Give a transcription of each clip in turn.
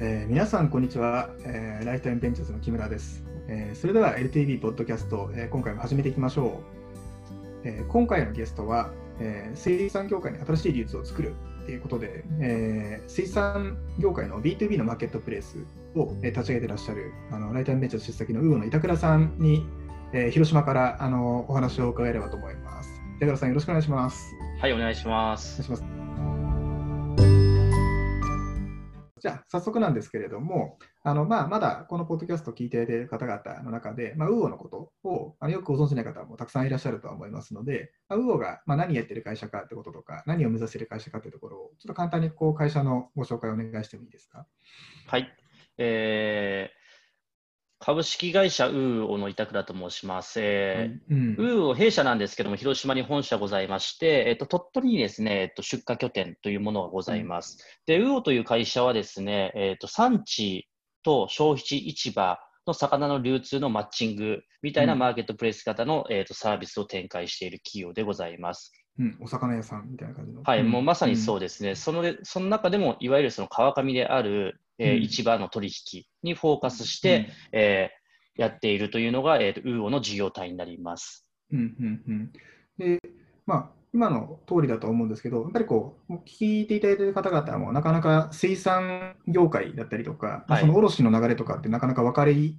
えー皆さん、こんにちは、えーライフタイムベンチャーズの木村です。えーそれでは LTV ポッドキャスト、えー今回も始めていきましょう。えー今回のゲストは、えー水産業界に新しい流通を作るということで、えー水産業界の B2B のマーケットプレイスを、えー立ち上げていらっしゃるあのライフタイムベンチャーズ出先の魚の板倉さんに、えー広島からあのお話を伺えればと思います。板倉さん、よろしくお願いします。はい、お願いしまおす。願いします。じゃあ、早速なんですけれども、あのまあ、まだこのポッドキャストを聞いている方々の中で、まあ、ウーオのことをあのよくご存じない方もたくさんいらっしゃるとは思いますので、まあ、ウーオがまあ何やってる会社かってこととか、何を目指している会社かってところを、ちょっと簡単にこう会社のご紹介をお願いしてもいいですか？はい。えー株式会社ウーオの板倉と申します。えうんーウーオ弊社なんですけども、広島に本社ございまして、えっと、鳥取にですね、えっと、出荷拠点というものがございます。で、ウーオという会社はですね、えっと、産地と消費地市場の魚の流通のマッチングみたいなうんマーケットプレイス型の、えっと、サービスを展開している企業でございます。うん、お魚屋さんみたいな感じの。はい、もうまさにそううですね。そのでその中でも、いわゆるその川上である、えーうん市場の取引にフォーカスしん。て、えーやっているというのが、えーと、ウーオの事業体になります。うんうんうんで、まあ、今の通りだと思うんですけど、やっぱりこう、聞いていただいている方々も、なかなか水産業界だったりとか、はいその卸の流れとかってなかなか分かり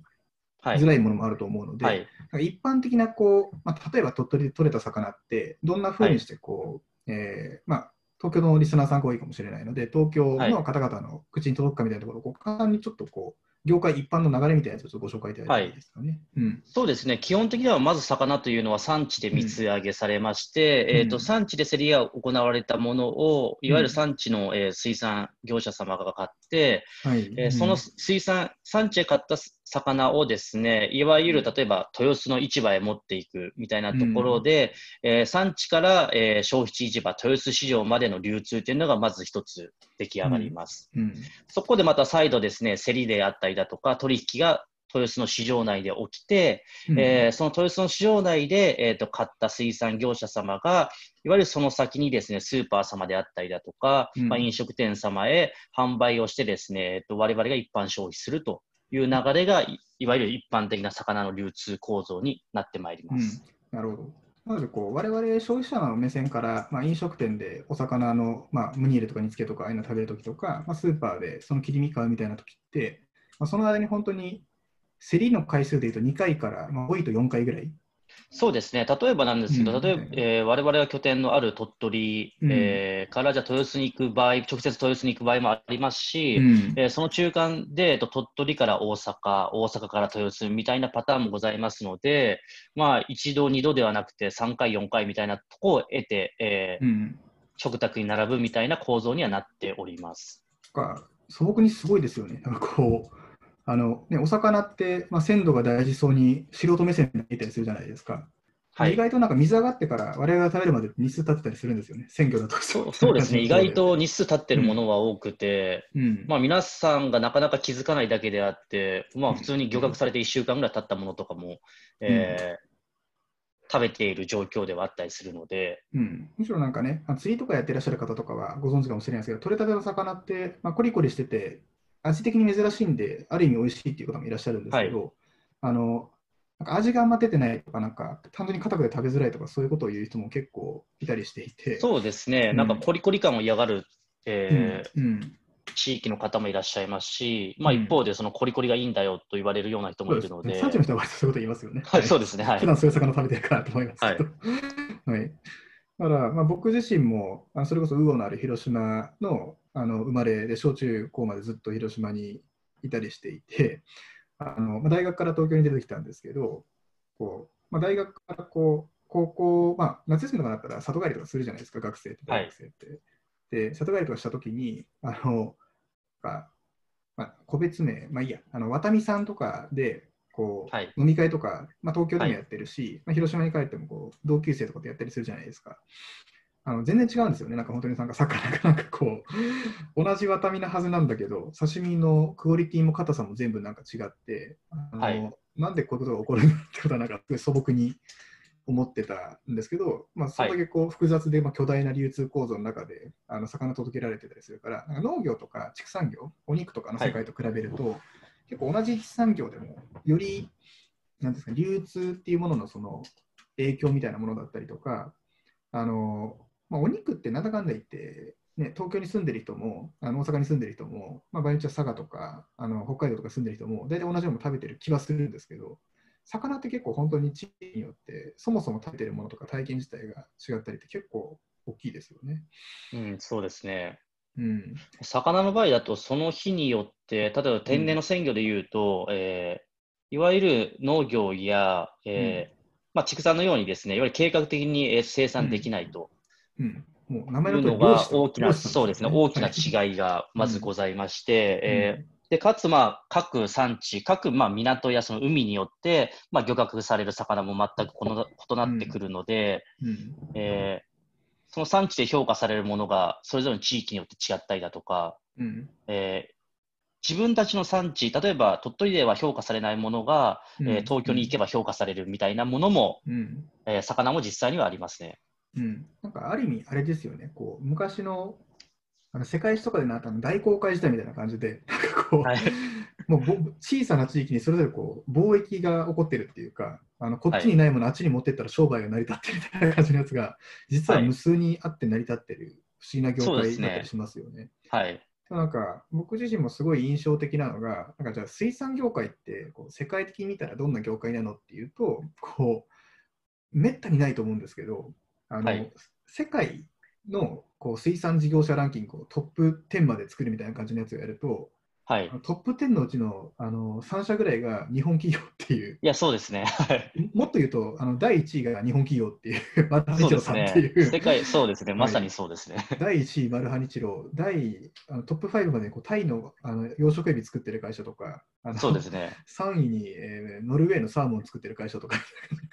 はいづ。らいものもあると思うので、はい。一般的なこう、まあ、例えば鳥取で取れた魚って、どんな風にしてこう、えーまあ、東京のリスナーさんが多いかもしれないので、東京の方々の口に届くかみたいなところを、簡単にちょっとこう、業界一般の流れみたいなやつをちょっとご紹介いただいてですかね。うん。そうですね。基本的には、まず魚というのは産地で水揚げされまして、うん。えっ、と、産地で競りが行われたものを、いわゆうんる産地の、えー水産業者様が買って、はい。えーその水産、産地で買った魚をですね、いわゆる例えば豊洲の市場へ持っていくみたいなところで、えー産地から、えー消費地市場、豊洲市場までの流通というのがまず一つ出来上がります。うん。そこでまた再度ですね、競りであったりだとか、取引が豊洲の市場内で起きて、うん。えーその豊洲の市場内で、えー、と買った水産業者様が、いわゆるその先にですね、スーパー様であったりだとか、うん。まあ、飲食店様へ販売をしてですね、えー、と我々が一般消費するという流れが、いいわゆる一般的な魚の流通構造になってまいります。うん、なるほど。まずこう、我々消費者の目線から、まあ、飲食店でお魚の、まあ、ムニエルとか煮付けとかああいうの食べるときとか、まあ、スーパーでその切り身買うみたいなときって、まあ、その間に本当に競りの回数でいうと2回から、まあ、多いと4回ぐらい。そうですね、例えばなんですけど、うん。例えば、えー我々が拠点のある鳥取、うん。えーからじゃあ豊洲に行く場合、直接豊洲に行く場合もありますし、うん。えーその中間で、えっと鳥取から大阪、大阪から豊洲みたいなパターンもございますので、まあ、一度、二度ではなくて、3回、4回みたいなとこを得て、えーうん。食卓に並ぶみたいな構造にはなっております。か素朴にすごいですよね。なんかこうあのね、お魚って、まあ、鮮度が大事そうに素人目線で見たりするじゃないですか。はい。意外となんか水上がってから我々が食べるまで日数経ってたりするんですよね、鮮魚だと。そうそうですね、意外と日数経ってるものは多くて、うん、まあ、皆さんがなかなか気づかないだけであって、まあ、普通に漁獲されて1週間ぐらい経ったものとかも、えー食べている状況ではあったりするので、うん、むしろなんかね、あ釣りとかやってらっしゃる方とかはご存知かもしれないですけど、取れたての魚って、まあ、コリコリしてて、味的に珍しいんで、ある意味美味しいっていう方もいらっしゃるんですけど、あのなんか味があんま出てないとか、なんか単純に硬くて食べづらいとか、そういうことを言う人も結構いたりしていて、そうですね、うん。なんかコリコリ感を嫌がる、えーうんうん。地域の方もいらっしゃいますし、まあ、うん。一方でそのコリコリがいいんだよと言われるような人もいるので、産地の人は割とそういうこと言いますよね。はい、そうですね、はい。普。段そういう魚食べてるからと思いますけど。はい。だから、まあ、僕自身も、あそれこそ魚のある広島のあの生まれで、小中高までずっと広島にいたりしていて、あのまあ、大学から東京に出てきたんですけど、こうまあ、大学からこう高校、まあ、夏休みとかだったら里帰りとかするじゃないですか、学生って、はい大学生って。で、里帰りとかしたときに、あの、まあ、個別名、まあいいや、あの、渡美さんとかで、こう、はい。飲み会とか、まあ、東京でもやってるし、まあ、広島に帰ってもこう同級生とかでやったりするじゃないですか。あの全然違うんですよね、なんか本当になんか魚がなんかこう、同じ渡美なはずなんだけど、刺身のクオリティも硬さも全部なんか違って、あのはい。なんでこういうことが起こるんだってことは、なんか素朴に思ってたんですけど、まあ、それだけこう複雑で、まあ、巨大な流通構造の中であの魚届けられてたりするから、なんか農業とか畜産業、お肉とかの世界と比べると、結構同じ産業でも、よりなんですか流通っていうもののその影響みたいなものだったりとか、あのまあ、お肉ってなんだかんだ言って、ね、東京に住んでる人も、あの大阪に住んでる人も、まあ、場合によっては佐賀とかあの北海道とか住んでる人も、大体同じもの食べてる気はするんですけど、魚って結構本当に地域によって、そもそも食べてるものとか体験自体が違ったりって結構大きいですよね。うん、そうですね。うん。魚の場合だと、その日によって、例えば天然の鮮魚でいうと、えーいわゆる農業や、えーまあ、畜産のようにですね、いわゆる計画的にえー生産できないと。うん。もう名前ののが大きな、そうですね、大きなはい違いがまずございまして、うん。えーでかつ、まあ、各産地、各、まあ、港やその海によって、まあ、漁獲される魚も全くこの異なってくるので、うん。えーその産地で評価されるものがそれぞれの地域によって違ったりだとか、うん。えー自分たちの産地、例えば鳥取では評価されないものが、うん。えー東京に行けば評価されるみたいなものも、うん。えー魚も実際にはありますね。うん、なんかある意味、あれですよね、こう昔のあの世界史とかでなったの大航海時代みたいな感じで、なんかこう、はいもうぼ小さな地域にそれぞれこう貿易が起こってるっていうか、あのこっちにないもの、あっちに持ってったら商売が成り立ってるみたいな感じのやつが、実は無数にあって成り立ってる不思議な業界だったりしますよね。はい。なんか僕自身もすごい印象的なのが、なんかじゃあ水産業界ってこう世界的に見たらどんな業界なのっていうと、こうめったにないと思うんですけど、あのはい世界のこう水産事業者ランキングをトップ10まで作るみたいな感じのやつをやると、はい。トップ10のうちのあの3社ぐらいが日本企業っていう、いや、そうですね。はい。もっと言うとあの第1位が日本企業っていう、マルハニチロさんねっていう。。世界、そうですね。まさにそうですね。第1位、マルハニチロ、第あのトップ5までこうタイのあの養殖エビ作ってる会社とか、そうですね。3位に、えーノルウェーのサーモン作ってる会社とか、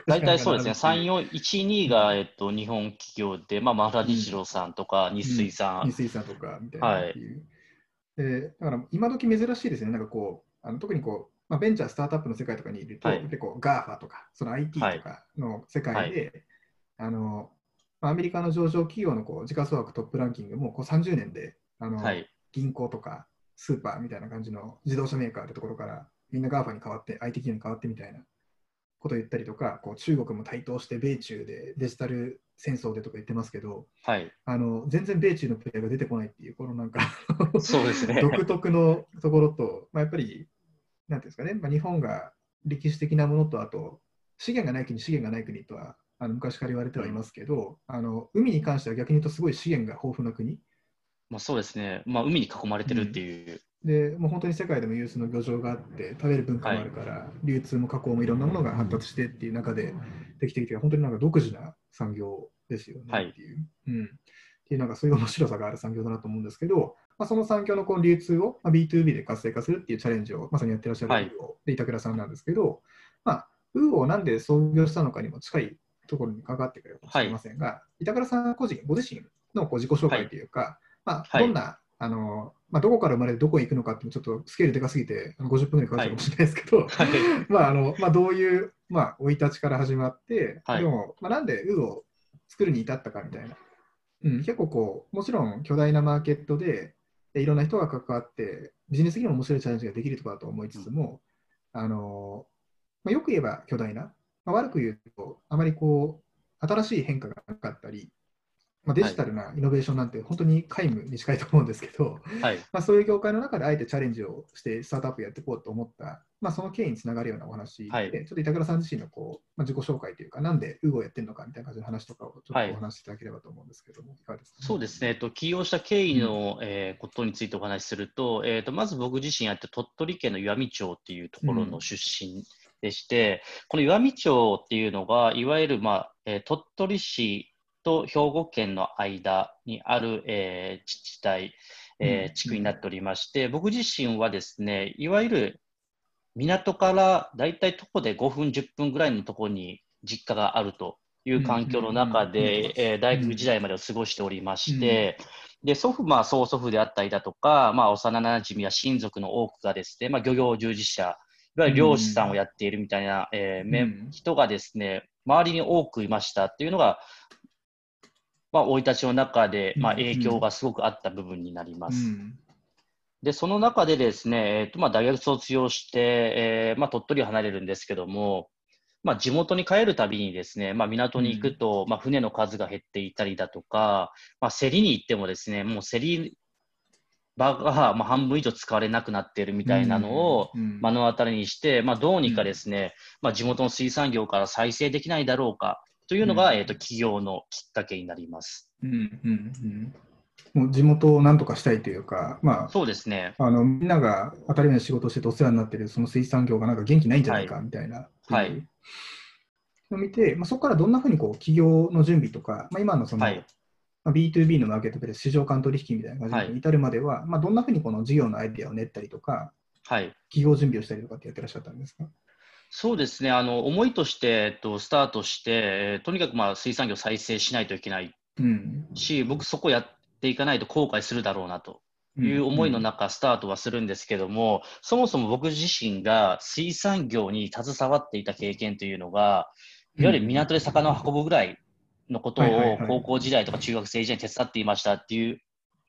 大体そうですね。3、四4、1、2が、えっと、日本企業で、まあ、マハラニチロさんとか、日水さん日、水産とかみたいなっていう。でだから今時珍しいですね、なんかこう、あの特にこう、まあ、ベンチャー、スタートアップの世界とかにいると、はい。でこう GAFA とか、その IT とかの世界で、あのまあアメリカの上場企業のこう時価総額トップランキングもこう30年であの、はい。銀行とかスーパーみたいな感じの自動車メーカーってところからみんな GAFA に変わって IT 企業に変わってみたいなことを言ったりとかこう中国も台頭して米中でデジタル戦争でとか言ってますけどはい。あの全然米中のプレイヤーが出てこないっていうこのなんかそうですね。独特のところと、まあ、やっぱりなんていうんですかね、まあ、日本が歴史的なものとあと資源がない国資源がない国とはあの昔から言われてはいますけど、あの海に関しては逆に言うとすごい資源が豊富な国まあ、そうですね。まあ、海に囲まれてるっていう。でもう本当に世界でも有数の漁場があって食べる文化もあるから、流通も加工もいろんなものが発達してっていう中でできてきて本当になんか独自な産業ですよねはい。っていう、うん、っていうなんかそういう面白さがある産業だなと思うんですけど、まあ、その産業のこう流通を、まあ、B2B で活性化するっていうチャレンジをまさにやってらっしゃるはい。で板倉さんなんですけど、まあ、ウーオをなんで創業したのかにも近いところに関わってくれるかもしれませんが、板倉さん個人ご自身のこう自己紹介というか、まあ、はい。どんなあのまあ、どこから生まれてどこへ行くのかってちょっとスケールでかすぎてあの50分ぐらいかかっちゃうかもしれないですけど、はい。まああのまあ、どういうまあ生い立ちから始まって、はい。でも、まあ、なんでウーを作るに至ったかみたいな、うん、結構こうもちろん巨大なマーケットででいろんな人が関わってビジネス的にも面白いチャレンジができるところだと思いつつも、あのまあ、よく言えば巨大な、まあ、悪く言うとあまりこう新しい変化がなかったり、まあ、デジタルなイノベーションなんて本当に皆無に近いと思うんですけど、はい。まあ、そういう業界の中であえてチャレンジをしてスタートアップやっていこうと思った、まあ、その経緯につながるようなお話で、はい。ちょっと板倉さん自身のこう、まあ、自己紹介というか、なんで UGO をやってるのかみたいな感じの話とかをちょっとはい。お話しいただければと思うんですけども、いかがですか、そうですね、えっと、起業した経緯の、えーことについてお話しすると、えっと、まず僕自身やって鳥取県の岩美町っていうところの出身でして、この岩美町っていうのが、いわゆる、まあえー鳥取市と兵庫県の間にある、えー自治体、えーうん。地区になっておりまして、僕自身はですね、いわゆる港からだいたい徒歩で5分、10分ぐらいのところに実家があるという環境の中で、えー大学時代までを過ごしておりまして、で祖父、まあ、曽祖父であったりだとか、まあ、幼なじみや親族の多くがですね、まあ、漁業従事者、いわゆる漁師さんをやっているみたいな、えー人がですね、周りに多くいましたっていうのが、まあ、生い立ちの中で、まあ、影響がすごくあった部分になります。うん。で、その中でですね、えっとまあ、大学卒業して、えーまあ、鳥取を離れるんですけども、まあ、地元に帰るたびにですね、まあ、港に行くと、まあ、船の数が減っていたりだとか、まあ、競りに行ってもですね、もう競り場がまあ半分以上使われなくなっているみたいなのをうん目の当たりにして、まあ、どうにかですね、まあ、地元の水産業から再生できないだろうかというのが、うんえっと企業のきっかけになります。うんうんうんもう地元をなんとかしたいというか、まあ、そうですね。あのみんなが当たり前の仕事をしててお世話になってるその水産業がなんか元気ないんじゃないかみたいな、はいのを見て、まあ、そこからどんなふうにこう企業の準備とか、まあ、今のその、はい。まあ、B2B のマーケットプレイス、市場間取引みたいな感じに至るまでは、まあ、どんなふうにこの事業のアイデアを練ったりとか、はい。企業準備をしたりとかってやってらっしゃったんですか？そうですね。あの、思いとして、えっと、スタートして、えーとにかくまあ水産業を再生しないといけない。うん。し、僕そこやっていかないと後悔するだろうなと。いう思いの中、スタートはするんですけども、そもそも僕自身が水産業に携わっていた経験というのが、いわゆる港で魚を運ぶぐらいのことを高校時代とか中学生時代に手伝っていましたっていう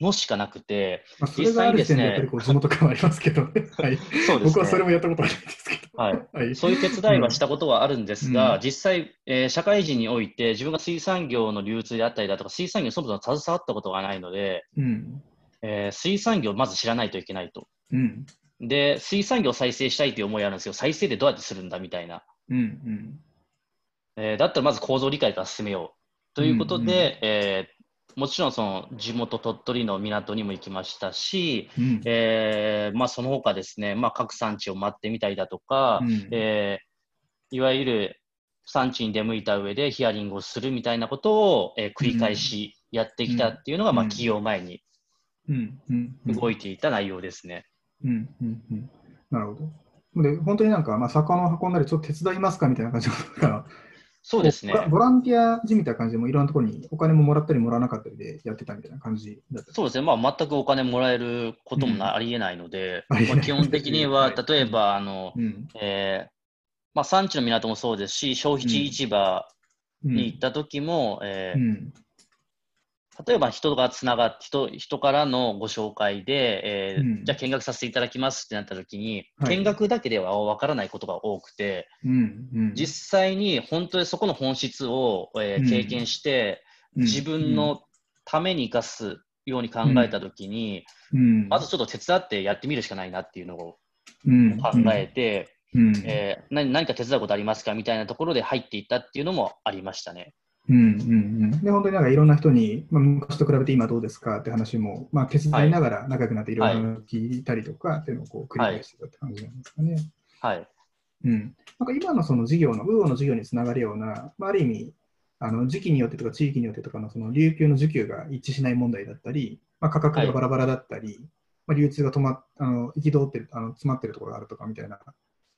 のしかなくて、まあ、それがある時点でやっぱりこう地元感はありますけどね。はい、そうです僕はそれね。もやったことないんですけど。はい。はい。そういう手伝いはしたことはあるんですが、うん実際、えー社会人において自分が水産業の流通であったりだとか、水産業にそもそも携わったことがないので、うん。えー水産業をまず知らないといけないと。うん。で、水産業を再生したいという思いあるんですよ。再生でどうやってするんだみたいな。うん。うん。えーだったらまず構造理解から進めよう。ということで、うんうんえーもちろんその地元鳥取の港にも行きましたし、うん。えーまあ、その他ですね、まあ、各産地を回ってみたりだとか、うんえーいわゆる産地に出向いた上でヒアリングをするみたいなことを、えー繰り返しやってきたっていうのが、まあ、うん起業前に。動いていた内容ですね。うん。うん。うん。なるほど。で、本当になんか、まあ、魚を運んだり、ちょっと手伝いますかみたいな感じのことが、そうですねボ。ランティアじみた感じでもいろんなところにお金ももらったりもらわなかったりでやってたみたいな感じだった。そうですね、まあ、全くお金もらえることもな、うんありえないので、ありえないまあ、基本的には、はい例えば、あの、うん。えーまあ、産地の港もそうですし、消費地市場うんに行った時も、えーうん。例えば人がつながって人、人からのご紹介で、えーうんじゃあ見学させていただきますってなった時に、はい見学だけでは分からないことが多くて、うん。うん。実際に本当にそこの本質を、えーうん経験して、うん自分、のために生かすように考えた時に、うん。まずちょっと手伝ってやってみるしかないなっていうのをうん、考えて、うん、えー何何か手伝うことありますかみたいなところで入っていったっていうのもありましたね。うんうんうん、で本当になんかいろんな人に、まあ、昔と比べて今どうですかって話も、まあ、手伝いながら仲良くなっていろいろ聞いたりとかっていうのをこう繰り返してたって感じなんですかね。はい。うん、なんか今のその事業の、ウーオの事業につながるような、まあ、ある意味、あの時期によってとか地域によってとかのその琉球の需給が一致しない問題だったり、まあ、価格がバラバラだったり、まあ、流通が止まっあの憤ってるあの詰まってるところがあるとかみたいな、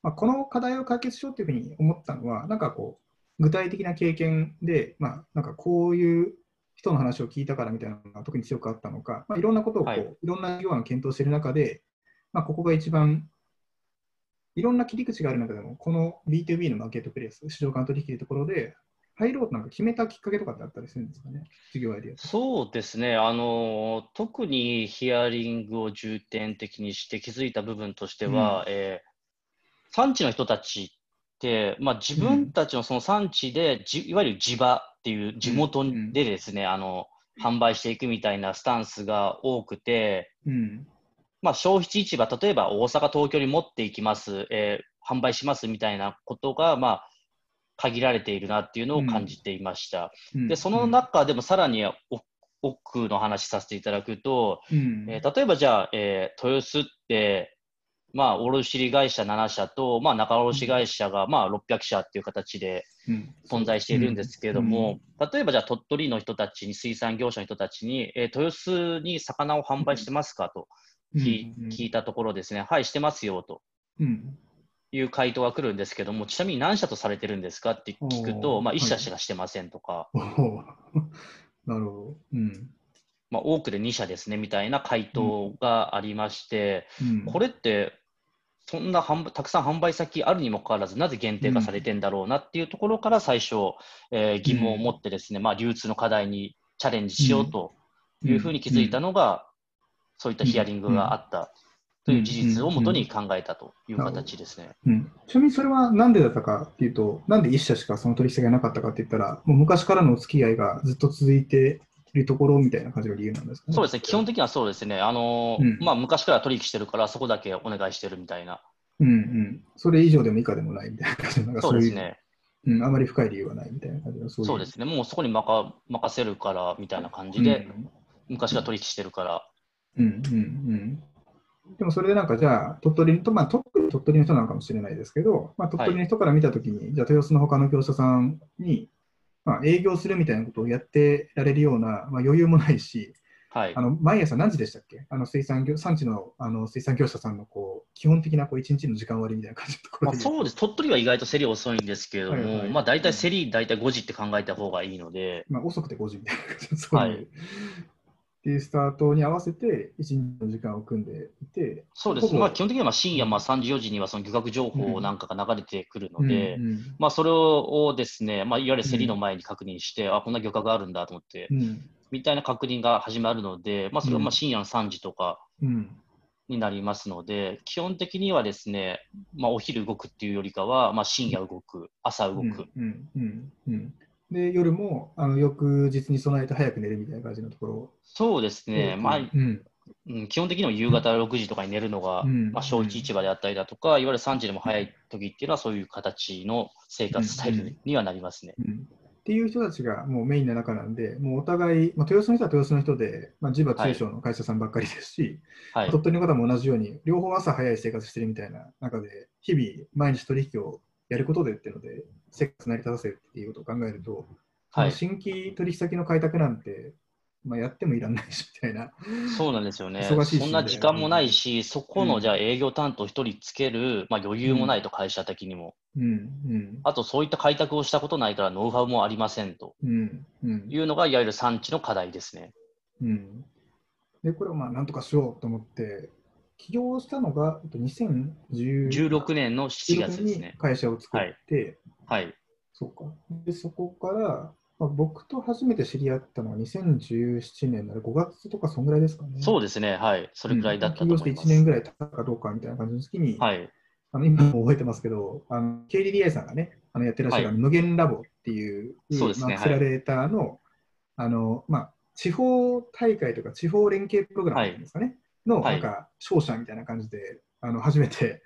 まあ、この課題を解決しようというふうに思ったのは、なんかこう、具体的な経験で、まあ、なんかこういう人の話を聞いたからみたいなのが特に強くあったのか、まあ、いろんなことをこう、はいい、ろんな事業案を検討している中で、まあ、ここが一番いろんな切り口がある中でも、この B2B のマーケットプレイス、市場間取引というところで、入ろうとなんか決めたきっかけとかってあったりするんですかね、事業アイデア。そうですね。あの、特にヒアリングを重点的にして気づいた部分としては、えー産地の人たちまあ、自分たちのその産地で、じいわゆる地場っていう地元でですね、あの、販売していくみたいなスタンスが多くて、うん。まあ、消費地市場、例えば大阪、東京に持っていきます、えー販売しますみたいなことが、まあ、限られているなっていうのを感じていました。うん。で、その、中でもさらにお奥の話させていただくと、うん。えー例えばじゃあ、えー豊洲って、まあ、卸売会社7社と、まあ、仲卸会社が、まあ、600社っていう形でうん。存在しているんですけれども、例えばじゃあ鳥取の人たちに、水産業者の人たちに、えー豊洲に魚を販売してますかと聞,、いたところですね、はい、してますよと。うん。いう回答が来るんですけども、ちなみに何社とされてるんですかって聞くと、まあ、1おー。はい社しかしてませんとか、なるほど。うん。まあ、多くで2社ですねみたいな回答がありまして、うん。これってそんなたくさん販売先あるにもかかわらず、なぜ限定化されてんだろうなっていうところから最初、えー疑問を持ってですね、まあ、流通の課題にチャレンジしようというふうに気づいたのが、そういったヒアリングがあったという事実をもとに考えたという形ですね。うん、ちなみにそれはなんでだったかっていうと、なんで一社しかその取引先がなかったかって言ったら、もう昔からのお付き合いがずっと続いているところみたいな感じの理由なんですかね。そうですね、基本的にはそうですね、あのーうん。まあ、昔から取引してるから、そこだけお願いしてるみたいな、うんうん。それ以上でも以下でもないみたいな感じの、そそうう。いう、ですね、うん、あまり深い理由はないみたいな感じの、そういう。そうですね、もうそこに任任せるからみたいな感じで、昔から取引してるから、うんうんうん。でもそれでなんかじゃあ、鳥取と、まあ、鳥取鳥取の人なのかもしれないですけど、まあ、鳥取の人から見たときに、じゃあ、豊洲の他の業者さんに、まあ、営業するみたいなことをやってられるような、まあ、余裕もないし、はい。あ、の毎朝何時でしたっけ？あの水産業産地のあの水産業者さんのこう基本的なこう1日の時間割みたいな感じのところまあ、で、そうです、鳥取は意外と競り遅いんですけれども、はいはい。まあ、大体競り、大体5時って考えた方がいいので、まあ、遅くて5時みたいな感じのそういう、はいっていうスタートに合わせて1日の時間を組んでいて、そうです、ほぼまあ、基本的にはまあ深夜まあ3時、4時にはその漁獲情報なんかが流れてくるので、うんうん。まあ、それをですね、まあ、いわゆる競りの前に確認して、あこんな漁獲あるんだと思って、うん。みたいな確認が始まるので、まあ、それはまあ深夜の3時とかうん。になりますので、基本的にはですね、まあ、お昼動くっていうよりかは、まあ、深夜動く、朝動く、うんうんうんうんで夜もあの翌日に備えて早く寝るみたいな感じのところ。そうですね、まあうん。うん、基本的には夕方6時とかに寝るのが、うん。まあ、小一市場であったりだとか、いわゆる3時でも早い時っていうのは、そういう形の生活スタイルにはなりますね。うん。っていう人たちがもうメインの中なんで、もうお互い、まあ、豊洲の人は豊洲の人で、まあ、地場中小の会社さんばっかりですし、はい、鳥取の方も同じように、両方朝早い生活してるみたいな中で、日々毎日取引をやることでっていうので、生活成り立たせるっていうことを考えると、はい新規取引先の開拓なんて、まあ、やってもいらんないしみたいな。そうなんですよね。忙しいしそんな時間もないし、そこうんのじゃあ営業担当1人つける、まあ、余裕もないと、会社的にも。うんうんあと、そういった開拓をしたことないから、ノウハウもありませんとうんうんいうのが、いわゆる産地の課題ですね。うん、で、これをまあなんとかしようと思って、起業したのがえっと2016 16年の7月ですにね。会社を作って、はい。そうか。で、そこから、まあ、僕と初めて知り合ったのは2017年の5月とか、そんぐらいですかね。そうですね。はい。それくらいだったと思い起業して1ます。年ぐらい経ったかどうかみたいな感じの時に、はい。あの今も覚えてますけど、あの KDDI さんがね、あのやってらっしゃる、はい無限ラボっていう、そうですねまあ、アクセラレーターの、あの、まあ、地方大会とか地方連携プログラムですかね、の、はないんか、商社みたいな感じで、あの、初めて、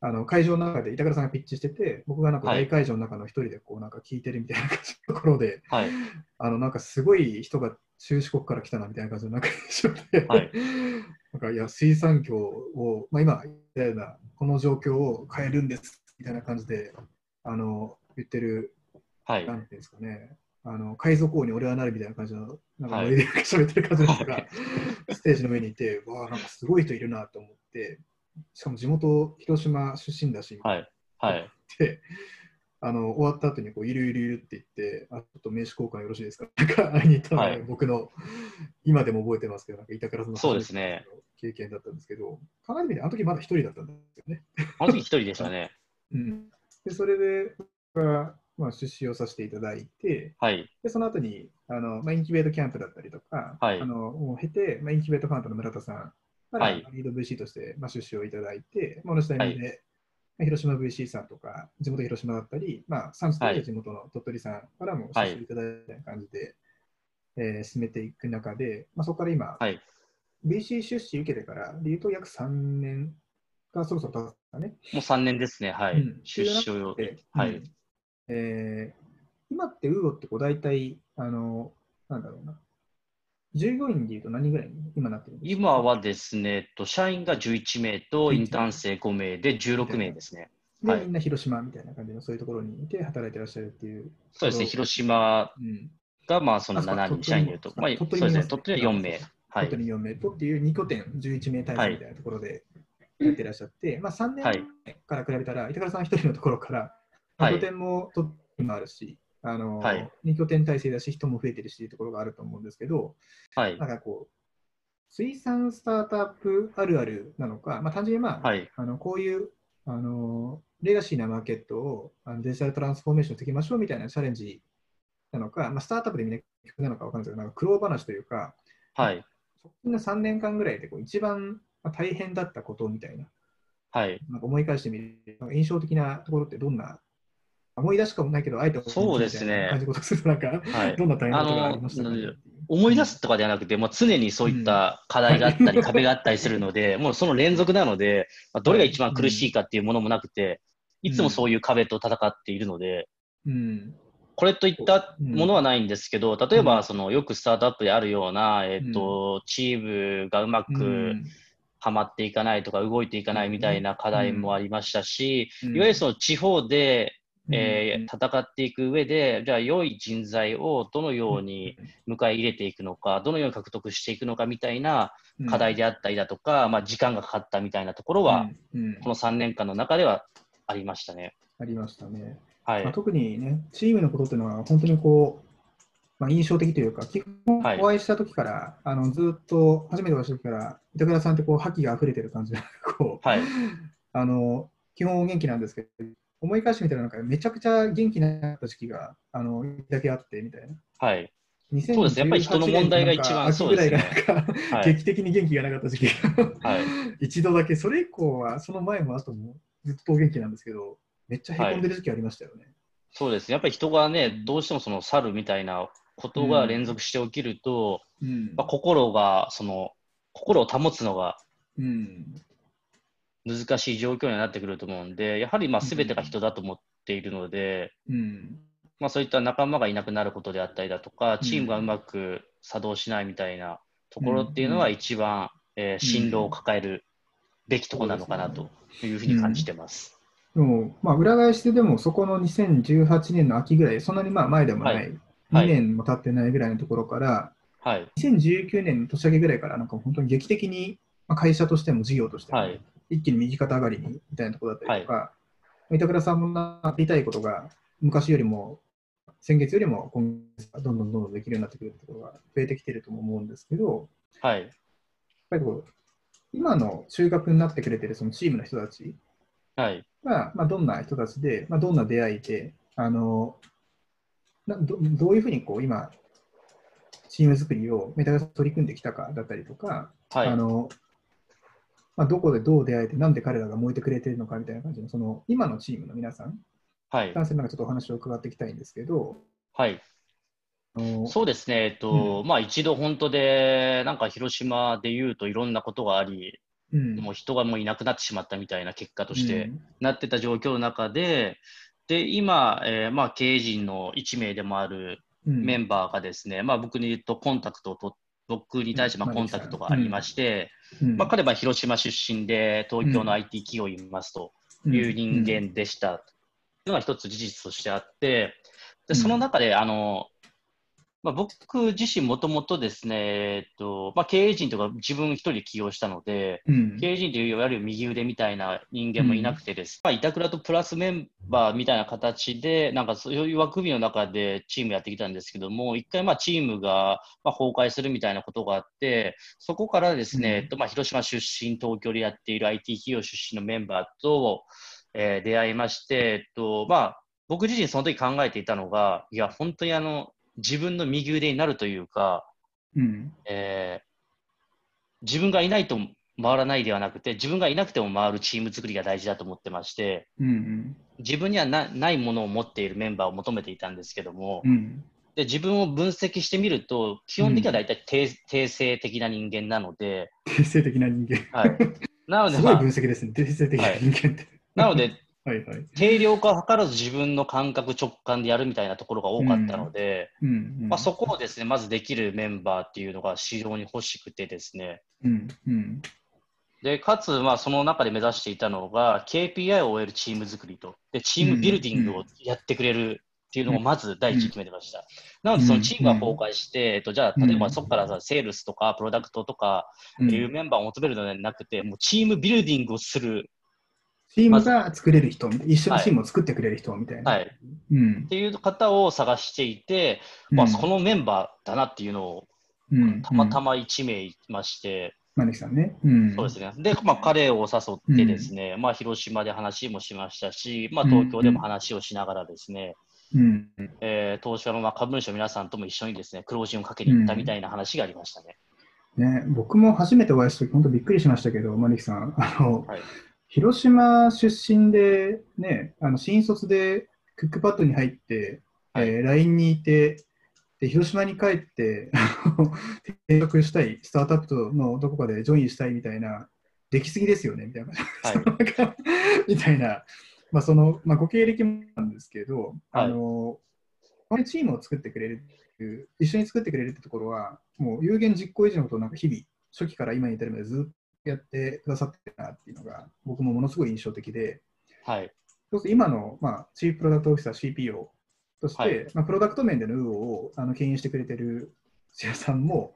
あの、会場の中で板倉さんがピッチしてて、僕がなんかはい大会場の中の一人でこう、なんか聞いてるみたいな感じのところで、はい。あの、なんかすごい人が中四国から来たなみたいな感じのなんか印象で、はい なんかいや水産業を、まあ、今言ったようなこの状況を変えるんですみたいな感じであの言ってる、はい。なんていうんですかね、あの海賊王に俺はなるみたいな感じの、なんかはいノリで喋ってる感じの人が、はい ステージの上にいて、わあ、なんかすごい人いるなと思って、しかも地元、広島出身だし、はい。はい。であの終わった後にこういるいるいるって言って、あちょっと名刺交換よろしいですか？なんか会いに行ったのが、はい僕の今でも覚えてますけど、なんか板倉さんのそうですね経験だったんですけど、考えてみて、あの時まだ一人だったんですよね。あの時一人でしたね。うん、でそれで、まあ出資をさせていただいて、はい。でその後にあの、まあ、インキュベートキャンプだったりとか、はいあのもう経て、まあ、インキュベートファンドの村田さんから、はいリード VC として、まあ、出資をいただいて、まあ、同じタイミングで、まあ広島 VC さんとか、地元広島だったり、まあ、産地とはい地元の鳥取さんからもはい出資をいただいたみたいな感じで、えー進めていく中で、まあ、そこから今、はい。VC 出資受けてからで言うと約3年がそろそろ経ったね。もう3年ですね。はい。うん出資を。ではいうんえー今ってウーロってこう大体、あの、なんだろうな、従業員で言うと何人ぐらいに今なってるんですか？今はですね、えっと社員が11名とインターン生5名で16名ですね。で、はいみんな広島みたいな感じのそういうところにいて働いてらっしゃるっていう。そうですね、広島うん。がまあそのあそうか7人、社員でいうと、まあ、鳥取そうですね、鳥取は4名。はい。本当に4名とっていう2拠点、11名体制みたいなところでやってらっしゃって、まあ3年はい前から比べたら、板倉さん1人のところから、はい拠点もとってもあるし、あのはい2拠点体制だし、人も増えてるしっていうところがあると思うんですけど、はいな。んかこ水産スタートアップあるあるなのか、まあ、単純に、まあはい。あのこういうあのレガシーなマーケットをあのデジタルトランスフォーメーションしていきましょうみたいなチャレンジなのか、まあ、スタートアップでみんななのか分かんないですけど、なんか苦労話というか、はい。直近の3年間ぐらいでこう一番まあ大変だったことみたいな、はい。なんか思い返してみる、印象的なところってどんな、思い出しかもないけど、あえてそうですね。感じることすると、なんか、はい。どんな大変なことがありましたか、ねあの思い出すとかではなくて、もう常にそういった課題があったり、壁があったりするので、もうその連続なので、まあどれが一番苦しいかっていうものもなくて、い。つもそういう壁と戦っているので、うん。これといったものはないんですけど、例えば、そのよくスタートアップであるような、えっと、チームがうまうくん。はまっていかないとか、動いていかないみたいな課題もありましたし、うん。いわゆるその地方で、えうんー戦っていく上で、じゃあ良い人材をどのように迎え入れていくのか、どのように獲得していくのかみたいな課題であったりだとか、まあ、時間がかかったみたいなところは、うんうんこの3年間の中ではありましたね。ありましたね。はいまあ、。特にね、チームのことっていうのは本当にこう、まあ、印象的というか、基本はいお会いした時から、あのずっと初めてお会いした時から、板倉さんってこう覇気が溢れてる感じで、こうはい。あの基本元気なんですけど、思い返してみたら、なんかめちゃくちゃ元気になった時期があのだけあってみたいな。はい。2018そうですねやっぱり人の問題が一番そうですなんかはい。劇的に元気がなかった時期がはい。一度だけ、それ以降は、その前も後もずっと元気なんですけど、めっちゃへこんでる時期ありましたよね。そうですね。やっぱり人がね、どうしてもその猿みたいなことが連続して起きると、うんまあ、心が、その、心を保つのがうん難しい状況にはなってくると思うんで、やはりまあ全てが人だと思っているので、うん。まあ、そういった仲間がいなくなることであったりだとか、うん。チームがうまく作動しないみたいなところっていうのはうん一番、えー進路を抱えるべきところなのかなというふうに感じてます。でも、まあ、裏返してでも、そこの2018年の秋ぐらい、そんなにまあ前でもない、はい。2年も経ってないぐらいのところから、はい。2019年の年明けぐらいから、なんか本当に劇的に、まあ、会社としても事業としても、はい。一気に右肩上がりにみたいなところだったりとか、板倉さんもなっていたいことが、昔よりも、先月よりも今月はどんどんどんどんできるようになってくるところが増えてきてるとも思うんですけど、はい。やっぱりこう今の中核になってくれてるそのチームの人たちはい。が、まあ、どんな人たちで、まあ、どんな出会いで、あのなどどういうふうにこう今、チーム作りをメタバース取り組んできたかだったりとか、はい。あのまあ、どこでどう出会えて、なんで彼らが燃えてくれてるのかみたいな感じの、その今のチームの皆さん、はい。男性なんかちょっとお話を伺っていきたいんですけど、はい。そうですね。えっと、まあ一度本当で、なんか広島で言うといろんなことがあり、うんもう人がもういなくなってしまったみたいな結果として、うんなってた状況の中で、で、今、えーまあ、経営陣の1名でもあるうんメンバーがですね、まあ、僕に言うとコンタクトをと、僕に対してまあうんコンタクトがありまして、うん。まあ、彼は広島出身で、東京の IT 企業にいますという人間でした。というのが一つ事実としてあって、でその中で、あの、まあ、僕自身もともとですね、えっとまあ、経営陣とか自分一人で起用したので、うん。経営陣といういわゆる右腕みたいな人間もいなくてです、まあ、板倉とプラスメンバーみたいな形で、なんかそういう枠組みの中でチームやってきたんですけども、一回まあチームがまあ崩壊するみたいなことがあって、そこからですね、うん。えっとまあ、広島出身、東京でやっている IT 企業出身のメンバーと、えー出会いまして、えっとまあ、僕自身その時考えていたのが、いや、本当にあの自分の右腕になるというか、うん。えー自分がいないと回らないではなくて、自分がいなくても回るチーム作りが大事だと思ってまして、うん自分にはなないものを持っているメンバーを求めていたんですけども、うん。で自分を分析してみると、基本的には大体定,、定性的な人間なので、定性的な人間。はい、なので、すごいまあ分析ですね、定性的な人間って。なので、はいはい。定量化を図らず自分の感覚直感でやるみたいなところが多かったので、うん。うん。まあ、そこをですね、まずできるメンバーっていうのが非常に欲しくてですね、うん。うん。で、かつ、まあ、その中で目指していたのが、KPI を終えるチーム作りと、で、チームビルディングをやってくれるっていうのをまず第一に決めてました。なので、そのチームが崩壊して、えっと、じゃあ、例えばそこからさ、セールスとか、プロダクトとかうんいうメンバーを求めるのではなくて、もうチームビルディングをする、チームが作れる人、一緒にチームを作ってくれる人みたいな。はい、っうんていう方を探していて、まあ、このメンバーだなっていうのをうんたまたま1名いまして、マさんね。うん。そうですね。で、まあ、彼を誘ってですね、まあ、広島で話もしましたし、まあ、東京でも話をしながらですね、うん。えー東芝のまあ株主の皆さんとも一緒にですね、クロージングをかけに行ったみたいな話がありましたね。ね、僕も初めてお会いした時、本当びっくりしましたけど、マネキさん。あの、はい広島出身で、ね、あの新卒でクックパッドに入って、はい。えー LINE にいて、で広島に帰って 転職したい、スタートアップのどこかでジョインしたいみたいな、できすぎですよねみたいな、はい。みたいな、まあそのまあ、ご経歴もなんですけど、はい。あのこのチームを作ってくれるっていう、一緒に作ってくれるってところは、もう有言実行以上のことをなんか日々、初期から今に至るまでずっとやってくださってるなっていうのが、僕もものすごい印象的で、はい。そうす今の、まあ、チーフプロダクトオフィサー CPO として、はいまあ、プロダクト面での UO をあの牽引してくれてる土屋さんも、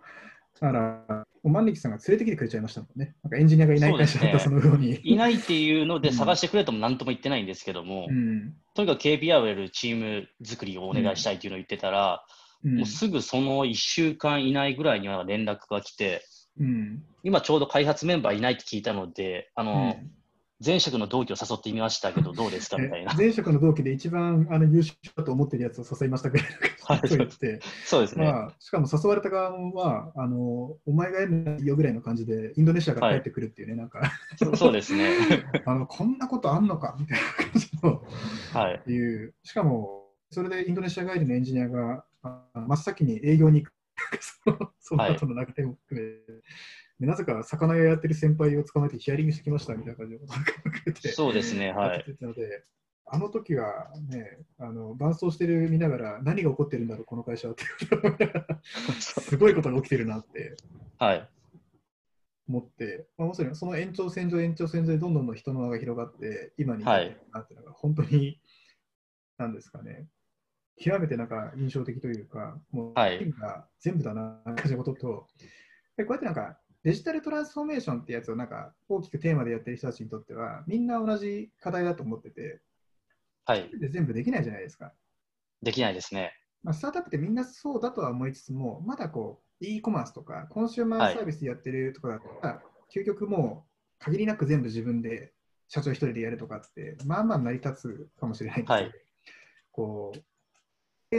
だから、万力さんが連れてきてくれちゃいましたもんね。なんかエンジニアがいない会社だったそそうの UO に。いないっていうのでうん探してくれとも何とも言ってないんですけども、うんとにかく KPI をやるチーム作りをお願いしたいっていうのを言ってたら、うんもうすぐその1週間以内ぐらいには連絡が来て、うん今ちょうど開発メンバーいないって聞いたので、あの、うん前職の同期を誘 ってみましたけど、どうですか？みたいなえ。前職の同期で一番あの優秀だと思ってるやつを誘いましたぐらいのはいことを言って、そうですね。まあ、しかも誘われた側はあの、お前がやるのいいよぐらいの感じで、インドネシアから帰ってくるっていうね、なんかそそうですね。あの、こんなことあんのかみたいな感じの。はい。いう、しかも、それでインドネシア帰りのエンジニアがあ真っ先に営業に行く、その後の流れも含めて、でなぜか魚屋やってる先輩を捕まえてヒアリングしてきましたみたいな感じのことが書かれて、そうですね。はい。ので、あの時はね、あの伴走してる見ながら、何が起こってるんだろう、この会社はって すごいことが起きてるなってはい。思って、まあ、もちろんその延長線上、延長線上でどんどん人の輪が広がって、今に至るなっていうのが、本当に、なんですかね、極めてなんか印象的というか、もう、全部だな、感じのことと、でこうやってなんか、デジタルトランスフォーメーションってやつをなんか大きくテーマでやってる人たちにとっては、みんな同じ課題だと思ってて、はい。で全部できないじゃないですか。できないですね。まあ、スタートアップってみんなそうだとは思いつつも、まだこう、e コマースとか、コンシューマーサービスやってるとかだったら、究極もう、限りなく全部自分で社長一人でやるとかって、まあまあ成り立つかもしれないんですけど、はいこう、系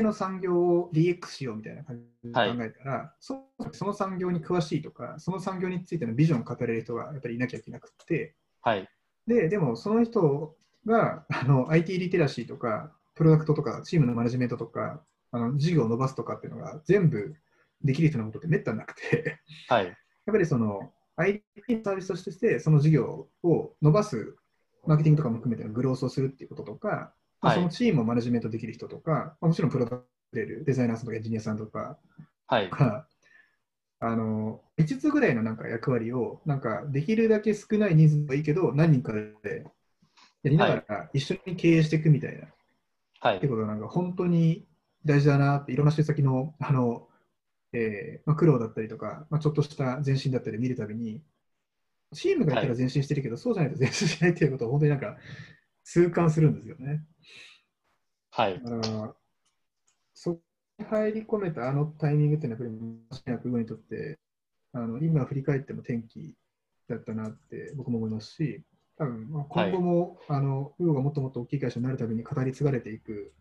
の産業を DX しようみたいな感じで考はいえたら、そその産業に詳しいとか、その産業についてのビジョンを語れる人がやっぱりいなきゃいけなくって、はい。で、でもその人があの IT リテラシーとか、プロダクトとか、チームのマネジメントとか、あの事業を伸ばすとかっていうのが全部できる人のことってめったになくて、はい。やっぱりその IT サービスとしてその事業を伸ばす、マーケティングとかも含めてのグロースをするっていうこととか、まそのチームをマネジメントできる人とか、まあもちろんプロダクトデザイナーさんとかエンジニアさんとかはい。が、あの5つぐらいのなんか役割を、なんかできるだけ少ない人数はいいけど、何人かでやりながら一緒に経営していくみたいな、はいって。ことがなんか本当に大事だなって、いろんな出先のあの、えーまあ、苦労だったりとか、まあ、ちょっとした前進だったり見るたびに、チームがやったら前進してるけど、そうじゃないと前進しないっていうことを本当になんか痛感するんですよね。はい。だから、そこに入り込めたあのタイミングっていうのは、やっぱり、にとって、あの今振り返っても転機だったなって僕も思いますし、多分まあ今後も、あのウーがもっともっと大きい会社になるために語り継がれていく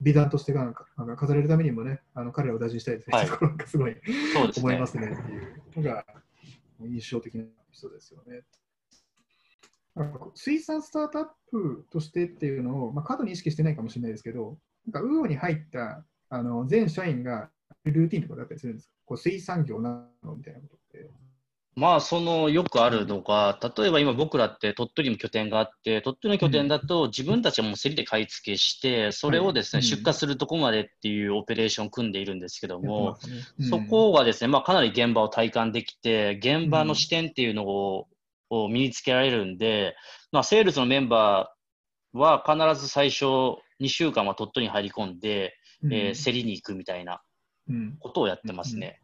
美談としてなんかなんか飾れるためにもね、あの彼らを大事にしたいですね、はいところがすごい思いま。すねっていうのが印象的な人ですよね。なんかこう水産スタートアップとしてっていうのを、まあ、過度に意識してないかもしれないですけど、なんかウーに入ったあの全社員がルーティンとかだったりするんですか？こう水産業なのみたいなことって。まあ、そのよくあるのが、例えば今僕らって鳥取にも拠点があって、鳥取の拠点だと自分たちはもう競りで買い付けして、それをですね、はい。出荷するとこまでっていうオペレーションを組んでいるんですけどもま、すね。うん。そこがですね、まあ、かなり現場を体感できて、現場の視点っていうのを,、を身につけられるんで、まあ、セールスのメンバーは必ず最初2週間は鳥取に入り込んで、うんえー競りに行くみたいなうんことをやってますね。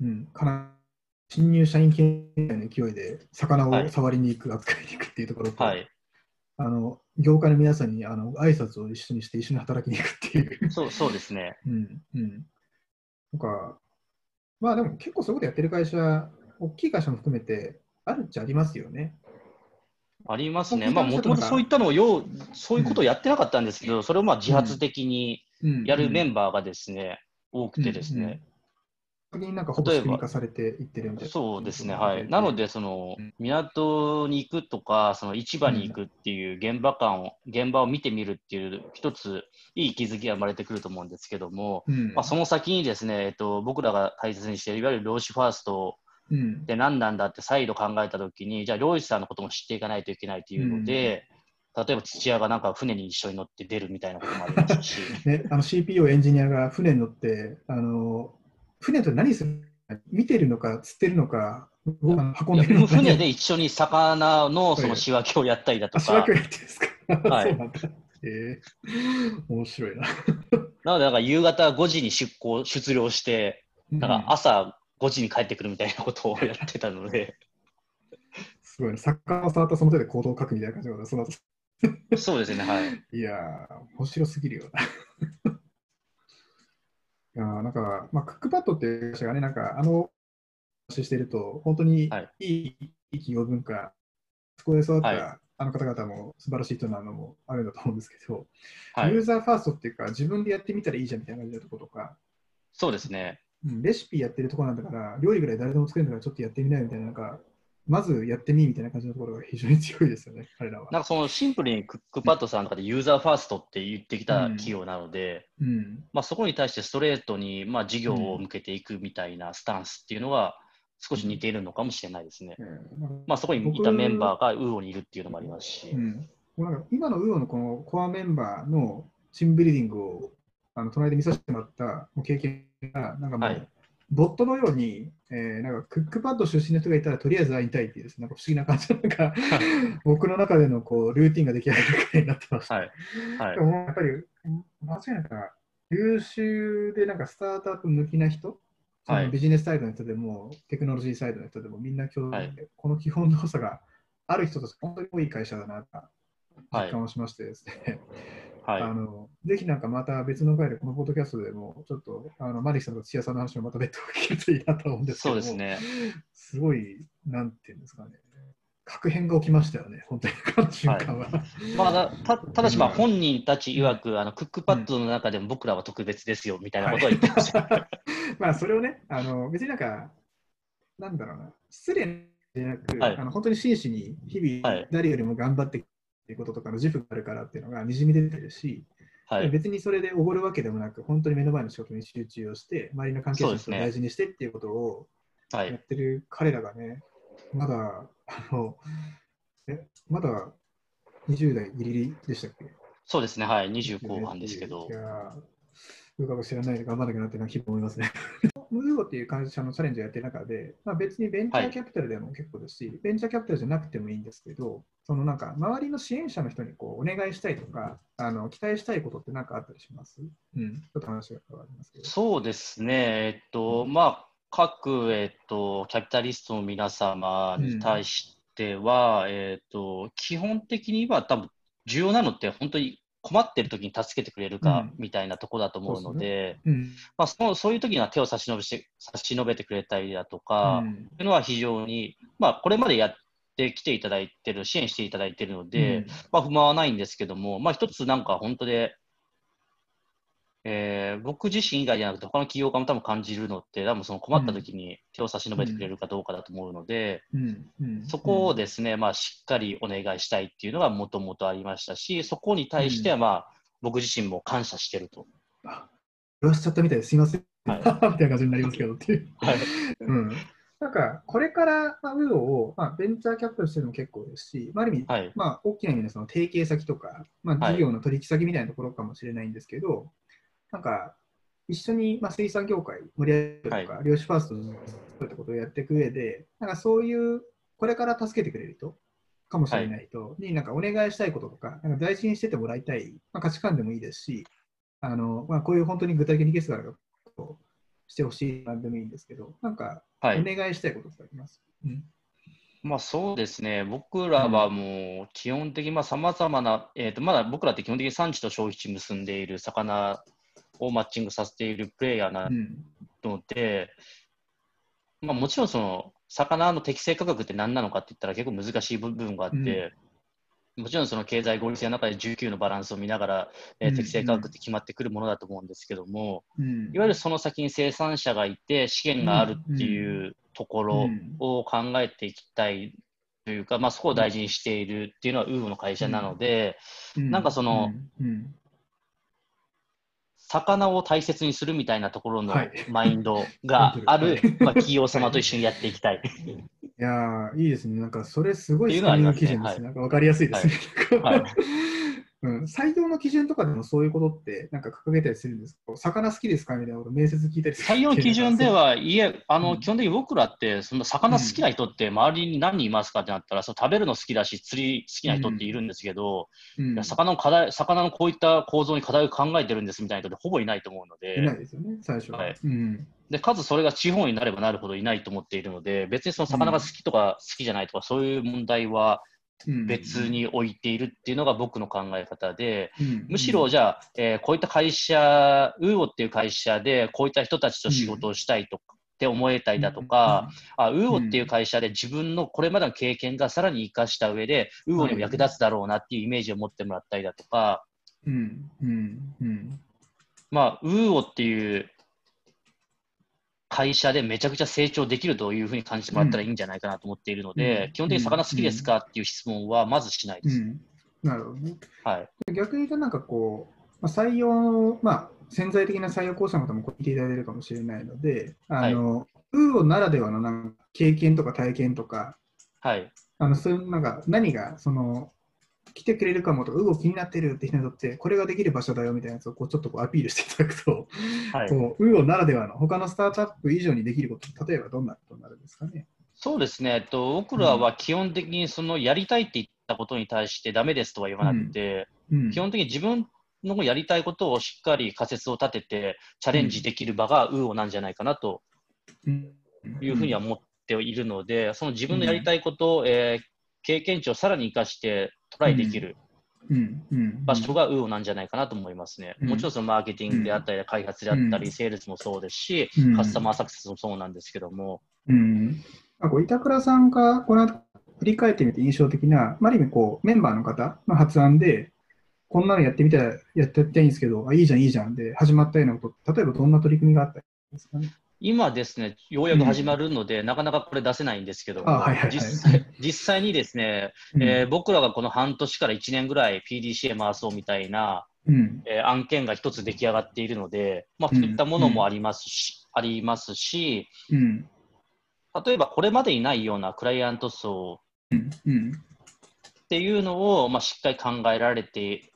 うん、かな新入社員系みたいな勢いで魚はいを触りに行く、扱いに行くっていうところと、はい。あの業界の皆さんにあの挨拶を一緒にして一緒に働きに行くっていう。そうそうですね。うんうん、なんかまあでも結構そういうことやってる会社、大きい会社も含めて、あるっちゃありますよね。ありますね。まあ、もともとそういったのをよう、そういうことをやってなかったんですけど、それをまあ自発的にやるメンバーがですね、多くてですね。になんかほぼ仕組み化されていってるみたいな。そうですね、はい。なので、その、港に行くとか、その市場に行くっていう現場感を、現場を見てみるっていう、一つ、いい気づきが生まれてくると思うんですけども、うん、まあ、その先にですね、えっと、僕らが大切にしている、いわゆる労使ファーストで何なんだって再度考えたときに、じゃあ、漁師さんのことも知っていかないといけないというので、うん、例えば父親がなんか船に一緒に乗って出るみたいなこともありますし。ね、あの CPO エンジニアが船に乗って、あの船と何する見てるのか、釣ってるのか、運んでる。船で一緒に魚のその仕分けをやったりだとか。仕分けをやってるんですか？はい。えー、面白いな。なので、なんか夕方5時に出港、出漁して、なんか朝5時に帰ってくるみたいなことをやってたので。すごいね。魚を触ったその手で行動を書くみたいな感じで、そのそうですね、はい。いやー、面白すぎるよな。いやなんか、まあ、クックパッドっていう会社がね、なんか、あの、話してると、本当にいい、はい、企業文化、そこで育った、はい、あの方々も素晴らしい人なのもあるんだと思うんですけど、はい、ユーザーファーストっていうか、自分でやってみたらいいじゃんみたいな感じのところとか、そうですね。うん、レシピやってるところなんだから、料理ぐらい誰でも作れるからちょっとやってみないみたいな、なんか、まずやってみみたいな感じのところが非常に強いですよね、彼らは。なんかそのシンプルにクックパッドさんとかでユーザーファーストって言ってきた企業なので、うんうん、まあ、そこに対してストレートにまあ事業を向けていくみたいなスタンスっていうのは少し似ているのかもしれないですね。うん、まあ、そこにいたメンバーがウーオにいるっていうのもありますし。今のウーオのこのコアメンバーのチームビルディングをあの隣で見させてもらった経験が、なんかもう、はい。ボットのように、えー、なんかクックパッド出身の人がいたらとりあえず会いたいっていうです、ね、なんか不思議な感じのなんか 僕の中でのこうルーティンが出来上がるくらいになってました。はい。はい、でもやっぱり間違いなく優秀でなんかスタートアップ向きな人、はい、ビジネスサイドの人でもテクノロジーサイドの人でもみんな共同で、この基本動作がある人たち本当に多い会社だなと実感をしましてですね、はい、あのぜひなんかまた別の回でこのポッドキャストでもちょっとあのマリさんと土屋さんの話をまた別途聞けるといいなと思うんですけどそうですね。すごいなんていうんですかね。確変が起きましたよね、本当に、この瞬間は。はい、まあ、たただし、まあ、本人たち曰く、あのクックパッドの中でも僕らは特別ですよみたいなことを言ってました。はい、まあ、それをね、あの別になんか、なんだろうな、失礼じゃなく、はい、あの本当に真摯に日々、誰よりも頑張っていうこととかの自負があるからっていうのがにじみ出てるし、はい、別にそれでおごるわけでもなく、本当に目の前の仕事に集中をして、周りの関係者を大事にしてっていうことをやってる彼らがね、まだ、あの、え、まだ20代ギリギリでしたっけ？そうですね、はい、20後半ですけど。いやうか知らないで頑張らなきゃなって日々思いますね。ムーゴっていう会社のチャレンジをやってる中で、まあ、別にベンチャーキャピタルでも結構ですし、はい、ベンチャーキャピタルじゃなくてもいいんですけど、そのなんか周りの支援者の人にこうお願いしたいとか、あの期待したいことって何かあったりします？うん、ちょっと話が変わりますけど。そうですね、えっと、まあ、各、えっと、キャピタリストの皆様に対しては、うん、えっと、基本的には多分重要なのって本当に困ってる時に助けてくれるかみたいなところだと思うので、まあ、そのそういう時には手を差し伸べして差し伸べてくれたりだとか、うん、いうのは非常に、まあ、これまでやってきていただいてる、支援していただいているので、うん、まあ、不満はないんですけども、まあ、一つなんか本当で、えー、僕自身以外じゃなくて、他の企業家も多分感じるのって、多分その困った時に手を差し伸べてくれるかどうかだと思うので、そこをですね、まあ、しっかりお願いしたいっていうのがもともとありましたし、そこに対しては、まあ、僕自身も感謝してると。言わしちゃったみたいですいません。はい、みたいな感じになりますけどっていう。はい。うんなんか、これから、まあ、ウーを、まあ、ベンチャーキャピタルしてるのも結構ですし、まあ、ある意味、はい、まあ、大きな意味でその提携先とか、まあ、事業の取引先みたいなところかもしれないんですけど、なんか、一緒に、まあ、水産業界盛り上げるとか、はい、漁師ファーストってことをやっていく上で、なんかそういう、これから助けてくれる人かもしれない人に、なんかお願いしたいこととか、なんか大事にしててもらいたい、まあ、価値観でもいいですし、あのまあ、こういう本当に具体的にゲストがあるとしてほしいなんでもいいんですけど、なんかお願いしたいことってあります、はい、うん。まあそうですね、僕らはもう基本的にさまざ、まな、えーと、まだ僕らって基本的に産地と消費地結んでいる魚をマッチングさせているプレイヤーなので、まあ、もちろんその魚の適正価格って何なのかって言ったら結構難しい部分があって、もちろんその経済合理性の中で19のバランスを見ながら、えー、適正価格って決まってくるものだと思うんですけども、うん、いわゆるその先に生産者がいて資源があるっていうところを考えていきたいというか、まあ、そこを大事にしているっていうのはウーの会社なので、うん、なんかその、魚を大切にするみたいなところのマインドが ある、はい、まあ、企業様と一緒にやっていきたい。いやいいですね。なんか、それすごいスタミナ基準ですね。なんか分かりやすいですね。はい、うん、採用の基準とかでもそういうことってなんか掲げたりするんですか？魚好きですか？みたいなこと面接聞いたり採用の基準では、いえ、あの、うん、基本的に僕らって、その魚好きな人って周りに何人いますかってなったら、その食べるの好きだし、釣り好きな人っているんですけど、うん、魚の課題、魚のこういった構造に課題を考えてるんですみたいな人ってほぼいないと思うので。いないですよね、最初は。はい。うん。で、かつそれが地方になればなるほどいないと思っているので、別にその魚が好きとか好きじゃないとか、そういう問題は別に置いているっていうのが僕の考え方で、むしろじゃあ、えー、こういった会社、ウーオっていう会社でこういった人たちと仕事をしたいとか、って思えたりだとか、あウーオっていう会社で自分のこれまでの経験がさらに生かした上で、ウーオにも役立つだろうなっていうイメージを持ってもらったりだとか、まあ、ウーオっていう会社でめちゃくちゃ成長できるというふうに感じてもらったらいいんじゃないかなと思っているので、うん、基本的に魚好きですかっていう質問はまずしないです。うん、なるほどね。はい、逆に言うと、なんかこう、まあ、採用、まあ、潜在的な採用講師の方も聞いていただけるかもしれないので、あの、はい、ウーロならではのなんか経験とか体験とか、はい、あのそういうなんか何がその来てくれるかもとか、うご気になってるって人にとって、これができる場所だよみたいなやつをこうちょっとこうアピールしていただくと、はい、こうウーならではの他のスタートアップ以上にできること、例えばどんなことになるんですかね。そうですね、えっと、僕らは基本的にそのやりたいって言ったことに対してダメですとは言わなくて、うん。うん、基本的に自分のやりたいことをしっかり仮説を立ててチャレンジできる場がウーオなんじゃないかなというふうには思っているので、その自分のやりたいことを、えー、経験値をさらに生かしてトライできる場所がウーオなんじゃないかなと思いますね。もちろんそのマーケティングであったり、開発であったり、セールスもそうですし、カスタマーサクセスもそうなんですけども。うん、あこう板倉さんがこの後振り返ってみて印象的な、ある意味こうメンバーの方の発案で、こんなのやってみたらやってみたいんですけど、あいいじゃん、いいじゃんで始まったようなこと、例えばどんな取り組みがあったんですかね？今ですね、ようやく始まるので、うん、なかなかこれ出せないんですけど実際にですね、うん、えー、僕らがこの半年から1年ぐらい PDCA 回そうみたいな、うん、えー、案件が一つ出来上がっているので、まあ、そういったものもありますし、ありますし、例えばこれまでにないようなクライアント層っていうのを、まあ、しっかり考えられて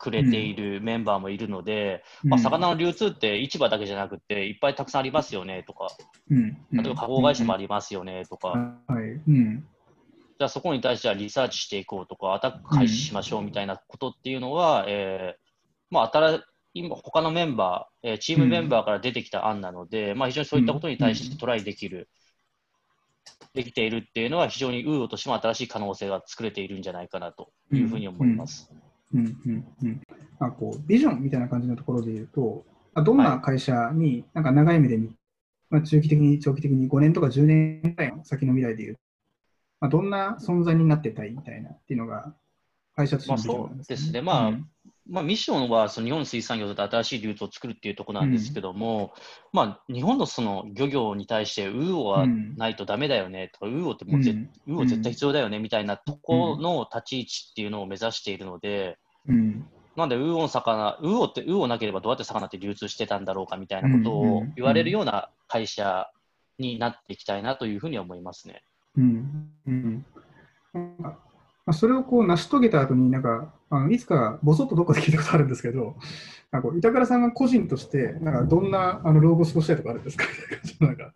くれているメンバーもいるので、うん、まあ、魚の流通って市場だけじゃなくて、いっぱいたくさんありますよねとか、うん、例えば加工会社もありますよねとか、はい。じゃあそこに対してはリサーチしていこうとか、アタック開始しましょうみたいなことっていうのは、えーまあ、新今他のメンバー、えー、チームメンバーから出てきた案なので、まあ、非常にそういったことに対してトライできる。できているっていうのは非常にウーロとしても新しい可能性が作れているんじゃないかなというふうに思います。うんうんうんうんまあ、こうビジョンみたいな感じのところで言うと、どんな会社になんか長い目で見、まあ、中期的に長期的に5年とか10年ぐらいの先の未来で言うと、まあ、どんな存在になってたいみたいなっていうのが会社としてのビジョンなんですね。まあ、そうですね。まあ、うんまあ、ミッションはその日本水産業で新しい流通を作るっていうところなんですけども、うん、まあ、日本のその漁業に対してウーオはないとだめだよねとか、うん、ウーオってもうぜ、うん、ウーオ絶対必要だよねみたいなところの立ち位置っていうのを目指しているので、うん、なんでウーオの魚、ウーオってウーオなければどうやって魚って流通してたんだろうかみたいなことを言われるような会社になっていきたいなというふうに思いますね。うん。うんまあ、それをこう成し遂げた後になんかあのいつかぼそっとどこで聞いたことあるんですけど、なんか板倉さんが個人としてなんかどんなあの老後過ごしたいとかあるんですか？なんか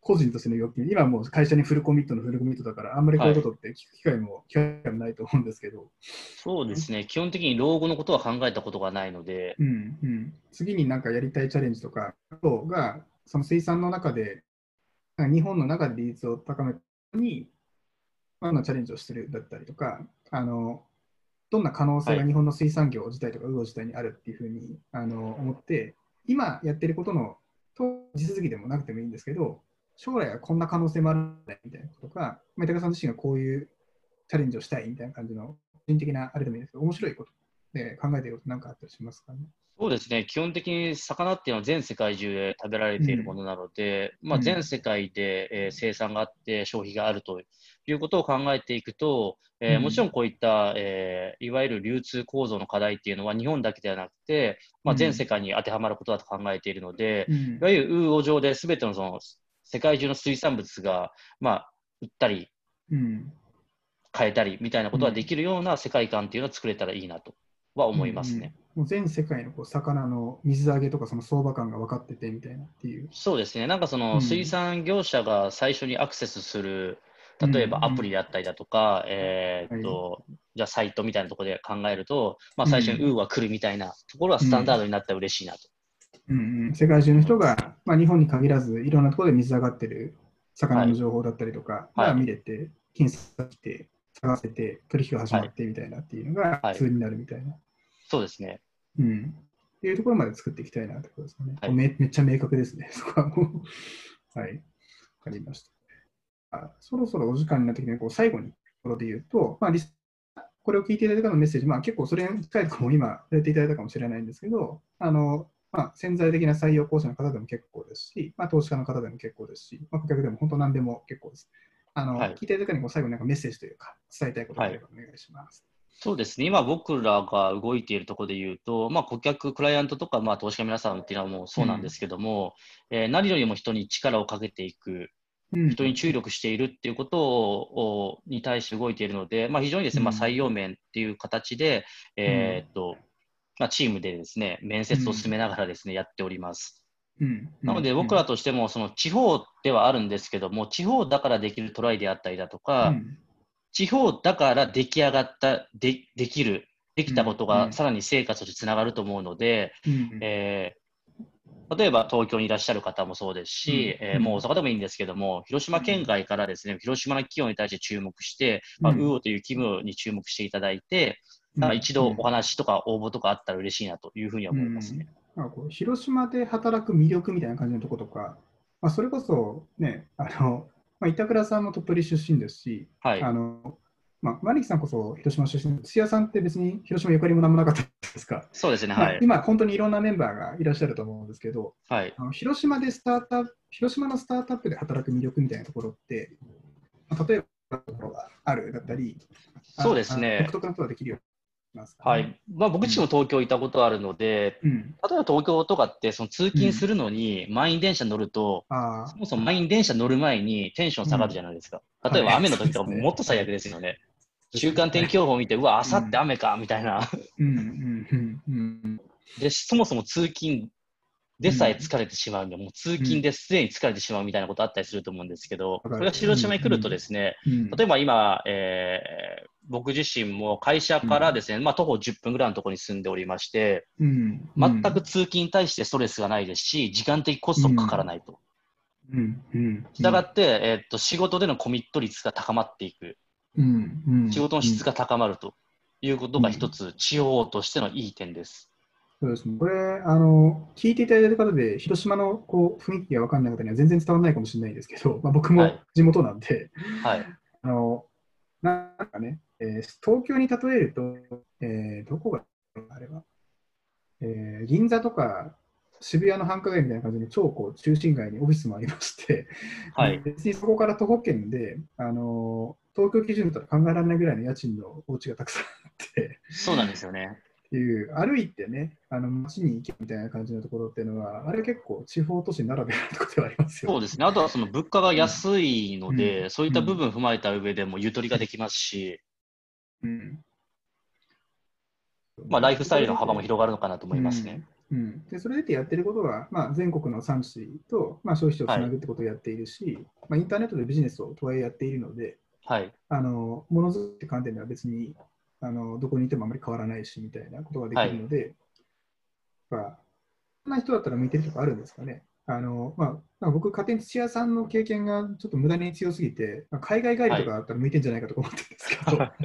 個人としての欲求、今もう会社にフルコミットのフルコミットだから、あんまりこういうことって聞く機会も、機会もないと思うんですけど。そうですね、基本的に老後のことは考えたことがないので。うんうん、次になんかやりたいチャレンジとかが、その水産の中で、日本の中で利率を高めるに、あのチャレンジをしてるだったりとか、あのどんな可能性が日本の水産業自体とか、魚自体にあるっていうふうにあの思って、今やってることのと地続きでもなくてもいいんですけど、将来はこんな可能性もあるんだみたいなことか、まあ、板倉さん自身がこういうチャレンジをしたいみたいな感じの、個人的なあれでもいいですけど、面白いことで考えていることなんかあったりしますかね？そうですね、基本的に魚っていうのは全世界中で食べられているものなので、うん。まあ、全世界で、えー生産があって消費があるということを考えていくと、えーうん。もちろんこういった、えーいわゆる流通構造の課題っていうのは日本だけではなくて、まあ、うん。全世界に当てはまることだと考えているので、うん。いわゆるウーオ上で全てのその世界中の水産物が、まあ、売ったりうん。変えたりみたいなことができるような世界観っていうのを作れたらいいなとは思いますね。うんうんもう全世界のこう魚の水揚げとかその相場感が分かっててみたいなっていう。そうですね、なんかそのうん。水産業者が最初にアクセスする、例えばうんアプリだったりだとか、えーっと、じゃあサイトみたいなところで考えると、まあ、最初にうんウーは来るみたいなところはスタンダードになったら嬉しいなと。うんうん、世界中の人が、まあ、日本に限らずいろんなところで水揚がってる魚の情報だったりとかはい。が見れて、検索して探せて取引が始まってみたいなっていうのがはい。普通になるみたいな。そうですね。うんっていうところまで作っていきたいなってことですかね。はいめめっちゃ明確ですね。そこはもう。はい。わかりました。あそろそろお時間になってきて、こう最後にところで言うと、まあ、リスこれを聞いていただいた方のメッセージ、まあ、結構それに近いところも今、やれていただいたかもしれないんですけど、あのまあ、潜在的な採用講師の方でも結構ですし、まあ、投資家の方でも結構ですし、まあ、顧客でも本当何でも結構です。あのはい聞いていただいた方にこう最後になんかメッセージというか、伝えたいことがあればお願いします。そうですね、今僕らが動いているところで言うと、まあ、顧客、クライアントとか、まあ、投資家の皆さんっていうのはもうそうなんですけども、えー何よりも人に力をかけていく、うん。人に注力しているっていうことををに対して動いているので、まあ、非常にですね、まあ、うん。採用面っていう形で、えーっとまあ、チームでですね面接を進めながらですね、やっております。うん。なので、僕らとしても、その地方ではあるんですけども、地方だからできるトライであったりだとか、うん地方だから出来上がった、でできる、できたことがさらに成果としてつながると思うので、うんえー例えば東京にいらっしゃる方もそうですし、うんえーもう大阪でもいいんですけども、広島県外からですね、広島の企業に対して注目して、まあ、うん。ウーオという企業に注目していただいて、うん。まあ一度お話とか応募とかあったら嬉しいなというふうに思いますね。なん。かこう広島で働く魅力みたいな感じのところとか、まあ、それこそね、あのまあ、板倉さんも鳥取出身ですし、はい。あのまあ、マリキさんこそ広島出身、土屋さんって別に広島ゆかりもなんもなかったですか、そうですね、まあはい。今、本当にいろんなメンバーがいらっしゃると思うんですけど、はい。あの広島でスタートアップ、広島のスタートアップで働く魅力みたいなところって、まあ例えばところがあるだったり、あそうですねあ独特なことができるよますかね、はい。まあ僕自身も東京いたことあるので、うん、例えば東京とかってその通勤するのに満員電車乗ると、あそもそも満員電車乗る前にテンション下がるじゃないですか。うん。例えばはい雨の時とかもっと最悪ですよね。週間天気予報を見て、うわ、あさって雨か、みたいな。うん。うん。うん。うん。で、そもそも通勤でさえ疲れてしまうんで、もう通勤ですでに疲れてしまうみたいなことあったりすると思うんですけど、これが広島に来るとですね、うん。例えば今、えー僕自身も会社からですね、まあ徒歩10分ぐらいのところに住んでおりまして、うん。全く通勤に対してストレスがないですし、時間的コストもかからないと。したがって、えーっと、仕事でのコミット率が高まっていく。仕事の質が高まるということが一つ、地方としてのいい点です。そうですね。これ、あの、聞いていただいている方で、広島のこう雰囲気が分かんない方には全然伝わらないかもしれないですけど、まあ、僕もはい地元なんで、はい。あの、なんかね、えー東京に例えると、えーどこがあれば、えー銀座とか渋谷の繁華街みたいな感じの超こう中心街にオフィスもありまして、はい。別にそこから徒歩圏で、あの東京基準だと考えられないぐらいの家賃のお家がたくさんあって、そうなんですよね。っていう、歩いてね、あの街に行けみたいな感じのところっていうのは、あれ結構地方都市ならではのところではありますよ。そうですね。あとはその物価が安いので、うんそういった部分踏まえた上でもゆとりができますし、うんまあ、ライフスタイルの幅も広がるのかなと思いますね。うん、でそれでやってることは、まあ、全国の産地と、まあ、消費者をつなぐってことをやっているし、まあ、インターネットでビジネスをとはいえやっているので、はい。あのものづくりって観点では別にあのどこにいてもあまり変わらないしみたいなことができるので、まあ、そんな人だったら向いてるとかあるんですかね。あのまあ、僕、家庭土屋さんの経験がちょっと無駄に強すぎて、まあ、海外帰りとかあったら向いてんじゃないかと思ってるんですけど、はい、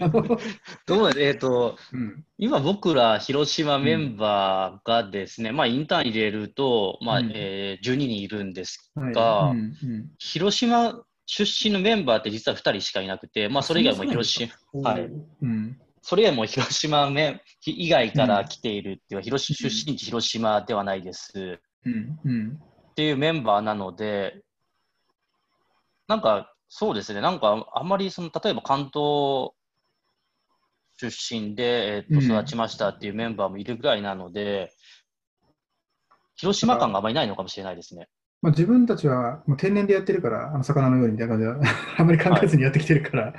どうえっ、ー、と、うん、今僕ら広島メンバーがですね、うん、まあインターン入れると、まあ、うん、えー、12人いるんですが、はいうんうん、広島出身のメンバーって実は2人しかいなくて、まあそれ以外も広島、はい。うんそれ以外も広島面以外から来ているっていう、広出身地広島ではないです。うんうんっていうメンバーなので、なんか、そうですね、なんか、あんまりその、例えば関東出身で、えー、と育ちましたっていうメンバーもいるぐらいなので、うん、広島感があまりないのかもしれないですね。まあ、自分たちはもう天然でやってるから、あの魚のようにみたいな感じで、あまり考えずにやってきてるから、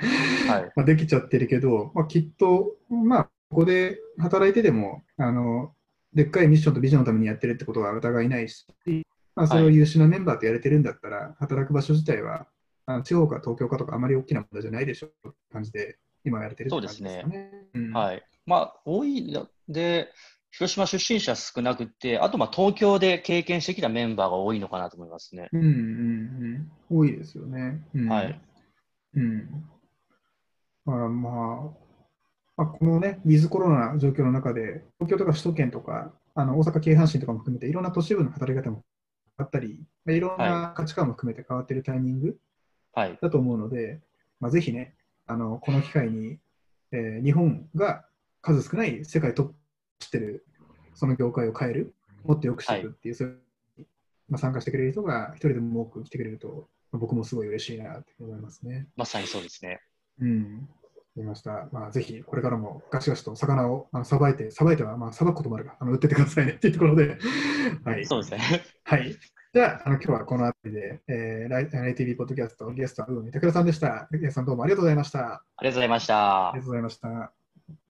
はい、まあできちゃってるけど、まあ、きっと、まあ、ここで働いてでも、あのでっかいミッションとビジョンのためにやってるってことは疑いないし、まあ、それを優秀なメンバーとやれてるんだったら、はい、働く場所自体は、あの地方か東京かとかあまり大きな問題じゃないでしょうって感じで、今やれてるって感じですかね。そうですね。うん、はい。まあ、多いので、広島出身者少なくて、あとまあ東京で経験してきたメンバーが多いのかなと思いますね。うんうんうん。多いですよね。うん、はい。うん。まあまあ、まあ、このね、ウィズコロナ状況の中で、東京とか首都圏とか、あの大阪、京阪神とかも含めて、いろんな都市部の働き方もあったり、いろんな価値観も含めて変わっているタイミングだと思うので、はい、まあ、ぜひね、あのこの機会に、えー、日本が数少ない世界トップしてるその業界を変える、もっと良くしていくっていう、はい、まあ、参加してくれる人が一人でも多く来てくれると、僕もすごい嬉しいなって思いますね。まさにそうですね。うん。見ました。まあ、ぜひ、これからもガシガシと魚をさばいて、さばいては、まあ、さばくこともあるが、あの売っててくださいねっていうところで、はい。そうですね。はい。じゃあ、あの今日はこの辺りで、えー、ライライ TV ポッドキャスト、ゲストは、うみたくらさんでした。ゲスさんどうもありがとうございました。ありがとうございました。ありがとうございました。